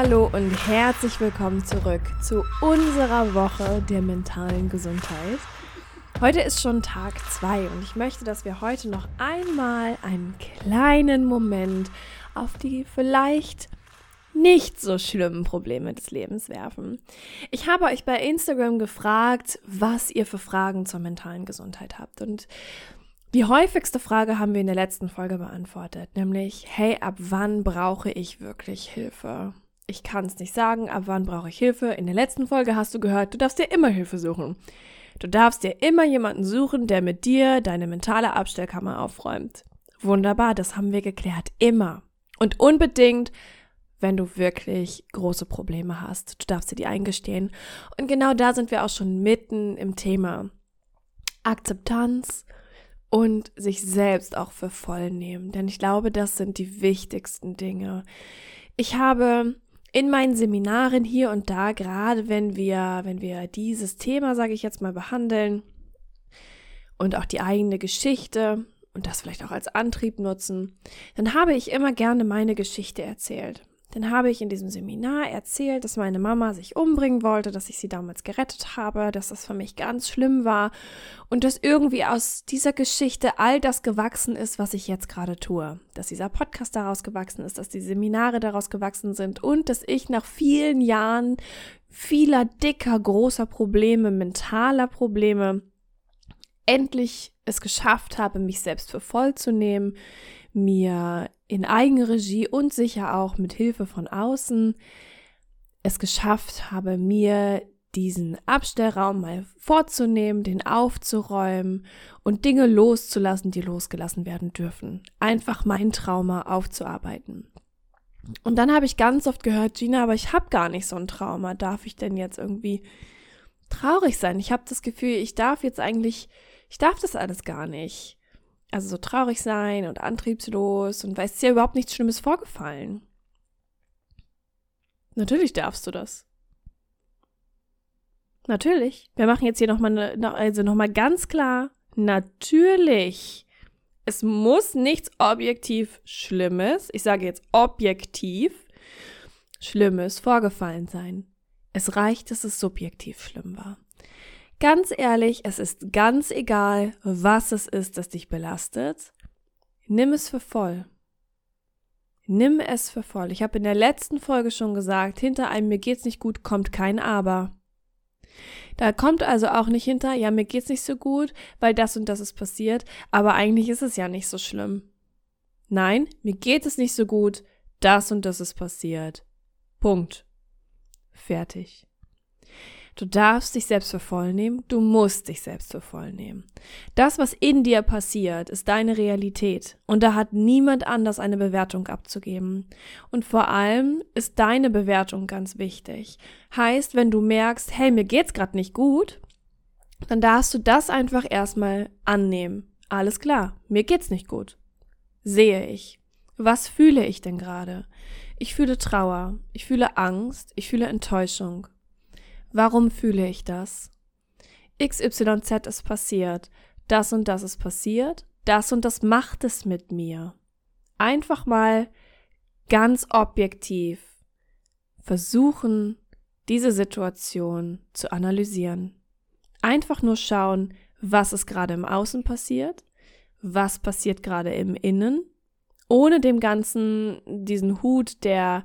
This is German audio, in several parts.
Hallo und herzlich willkommen zurück zu unserer Woche der mentalen Gesundheit. Heute ist schon Tag 2 und ich möchte, dass wir heute noch einmal einen kleinen Moment auf die vielleicht nicht so schlimmen Probleme des Lebens werfen. Ich habe euch bei Instagram gefragt, was ihr für Fragen zur mentalen Gesundheit habt und die häufigste Frage haben wir in der letzten Folge beantwortet, nämlich, hey, ab wann brauche ich wirklich Hilfe? Ich kann es nicht sagen, ab wann brauche ich Hilfe. In der letzten Folge hast du gehört, du darfst dir immer Hilfe suchen. Du darfst dir immer jemanden suchen, der mit dir deine mentale Abstellkammer aufräumt. Wunderbar, das haben wir geklärt. Immer. Und unbedingt, wenn du wirklich große Probleme hast. Du darfst dir die eingestehen. Und genau da sind wir auch schon mitten im Thema. Akzeptanz und sich selbst auch für voll nehmen. Denn ich glaube, das sind die wichtigsten Dinge. Ich habe in meinen Seminaren hier und da, gerade wenn wir, wenn wir dieses Thema, sage ich jetzt mal, behandeln und auch die eigene Geschichte und das vielleicht auch als Antrieb nutzen, dann habe ich immer gerne meine Geschichte erzählt. Dann habe ich in diesem Seminar erzählt, dass meine Mama sich umbringen wollte, dass ich sie damals gerettet habe, dass das für mich ganz schlimm war und dass irgendwie aus dieser Geschichte all das gewachsen ist, was ich jetzt gerade tue. Dass dieser Podcast daraus gewachsen ist, dass die Seminare daraus gewachsen sind und dass ich nach vielen Jahren vieler dicker, großer Probleme, mentaler Probleme endlich es geschafft habe, mich selbst für voll zu nehmen, mir in Eigenregie und sicher auch mit Hilfe von außen es geschafft habe, mir diesen Abstellraum mal vorzunehmen, den aufzuräumen und Dinge loszulassen, die losgelassen werden dürfen. Einfach mein Trauma aufzuarbeiten. Und dann habe ich ganz oft gehört, Gina, aber ich habe gar nicht so ein Trauma. Darf ich denn jetzt irgendwie traurig sein? Ich habe das Gefühl, ich darf jetzt eigentlich, ich darf das alles gar nicht also so traurig sein und antriebslos und weiß ja überhaupt nichts Schlimmes vorgefallen. Natürlich darfst du das. Natürlich. Wir machen jetzt hier nochmal, ne, also nochmal ganz klar, natürlich. Es muss nichts objektiv Schlimmes, ich sage jetzt objektiv Schlimmes vorgefallen sein. Es reicht, dass es subjektiv schlimm war. Ganz ehrlich, es ist ganz egal, was es ist, das dich belastet. Nimm es für voll. Nimm es für voll. Ich habe in der letzten Folge schon gesagt, hinter einem mir geht's nicht gut kommt kein Aber. Da kommt also auch nicht hinter, ja, mir geht's nicht so gut, weil das und das ist passiert, aber eigentlich ist es ja nicht so schlimm. Nein, mir geht es nicht so gut, das und das ist passiert. Punkt. Fertig. Du darfst dich selbst für voll nehmen, du musst dich selbst für voll nehmen. Das, was in dir passiert, ist deine Realität und da hat niemand anders eine Bewertung abzugeben. Und vor allem ist deine Bewertung ganz wichtig. Heißt, wenn du merkst, hey, mir geht's gerade nicht gut, dann darfst du das einfach erstmal annehmen. Alles klar, mir geht's nicht gut. Sehe ich. Was fühle ich denn gerade? Ich fühle Trauer, ich fühle Angst, ich fühle Enttäuschung. Warum fühle ich das? XYZ ist passiert. Das und das ist passiert. Das und das macht es mit mir. Einfach mal ganz objektiv versuchen, diese Situation zu analysieren. Einfach nur schauen, was ist gerade im Außen passiert, was passiert gerade im Innen, ohne dem Ganzen diesen Hut der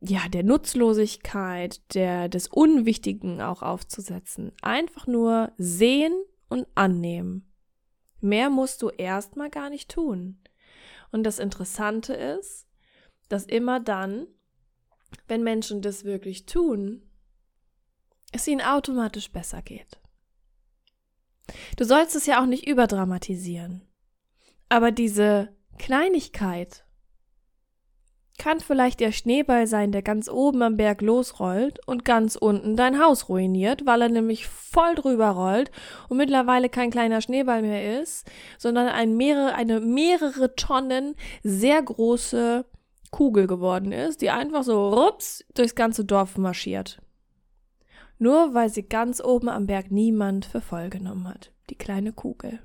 ja, der Nutzlosigkeit, der, des Unwichtigen auch aufzusetzen. Einfach nur sehen und annehmen. Mehr musst du erstmal gar nicht tun. Und das Interessante ist, dass immer dann, wenn Menschen das wirklich tun, es ihnen automatisch besser geht. Du sollst es ja auch nicht überdramatisieren. Aber diese Kleinigkeit kann vielleicht der Schneeball sein, der ganz oben am Berg losrollt und ganz unten dein Haus ruiniert, weil er nämlich voll drüber rollt und mittlerweile kein kleiner Schneeball mehr ist, sondern ein mehrere, eine mehrere Tonnen sehr große Kugel geworden ist, die einfach so rups durchs ganze Dorf marschiert. Nur weil sie ganz oben am Berg niemand für voll genommen hat, die kleine Kugel.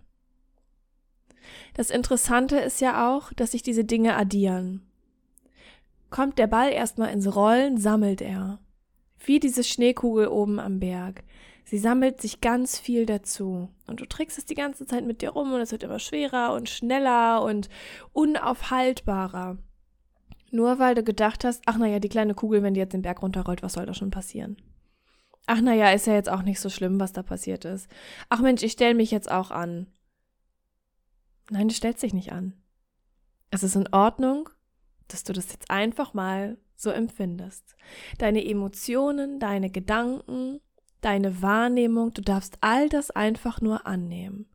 Das Interessante ist ja auch, dass sich diese Dinge addieren. Kommt der Ball erstmal ins Rollen, sammelt er. Wie diese Schneekugel oben am Berg. Sie sammelt sich ganz viel dazu. Und du trägst es die ganze Zeit mit dir rum und es wird immer schwerer und schneller und unaufhaltbarer. Nur weil du gedacht hast, ach naja, die kleine Kugel, wenn die jetzt den Berg runterrollt, was soll da schon passieren? Ach naja, ist ja jetzt auch nicht so schlimm, was da passiert ist. Ach Mensch, ich stelle mich jetzt auch an. Nein, du stellst dich nicht an. Es ist in Ordnung, dass du das jetzt einfach mal so empfindest. Deine Emotionen, deine Gedanken, deine Wahrnehmung, du darfst all das einfach nur annehmen.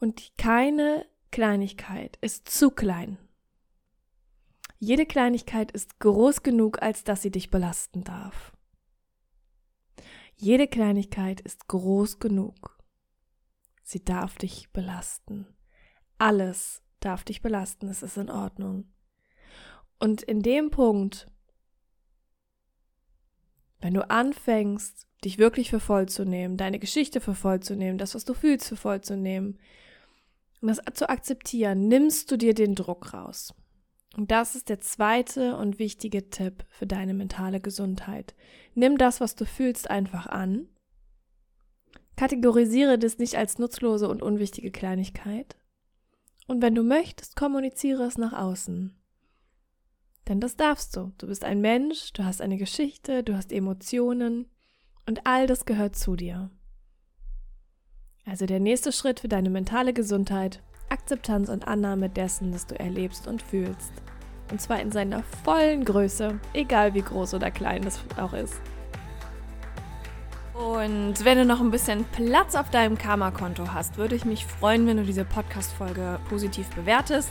Und keine Kleinigkeit ist zu klein. Jede Kleinigkeit ist groß genug, als dass sie dich belasten darf. Jede Kleinigkeit ist groß genug. Sie darf dich belasten. Alles darf dich belasten, es ist in Ordnung. Und in dem Punkt, wenn du anfängst, dich wirklich für voll zu nehmen, deine Geschichte für voll zu nehmen, das, was du fühlst, für voll zu nehmen und das zu akzeptieren, nimmst du dir den Druck raus. Und das ist der zweite und wichtige Tipp für deine mentale Gesundheit. Nimm das, was du fühlst, einfach an. Kategorisiere das nicht als nutzlose und unwichtige Kleinigkeit, und wenn du möchtest, kommuniziere es nach außen. Denn das darfst du. Du bist ein Mensch, du hast eine Geschichte, du hast Emotionen und all das gehört zu dir. Also der nächste Schritt für deine mentale Gesundheit, Akzeptanz und Annahme dessen, was du erlebst und fühlst. Und zwar in seiner vollen Größe, egal wie groß oder klein das auch ist. Und wenn du noch ein bisschen Platz auf deinem Karma-Konto hast, würde ich mich freuen, wenn du diese Podcast-Folge positiv bewertest.